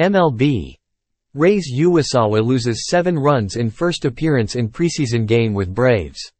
MLB. Rays Uwasawa loses 7 runs in first appearance in preseason game with Braves.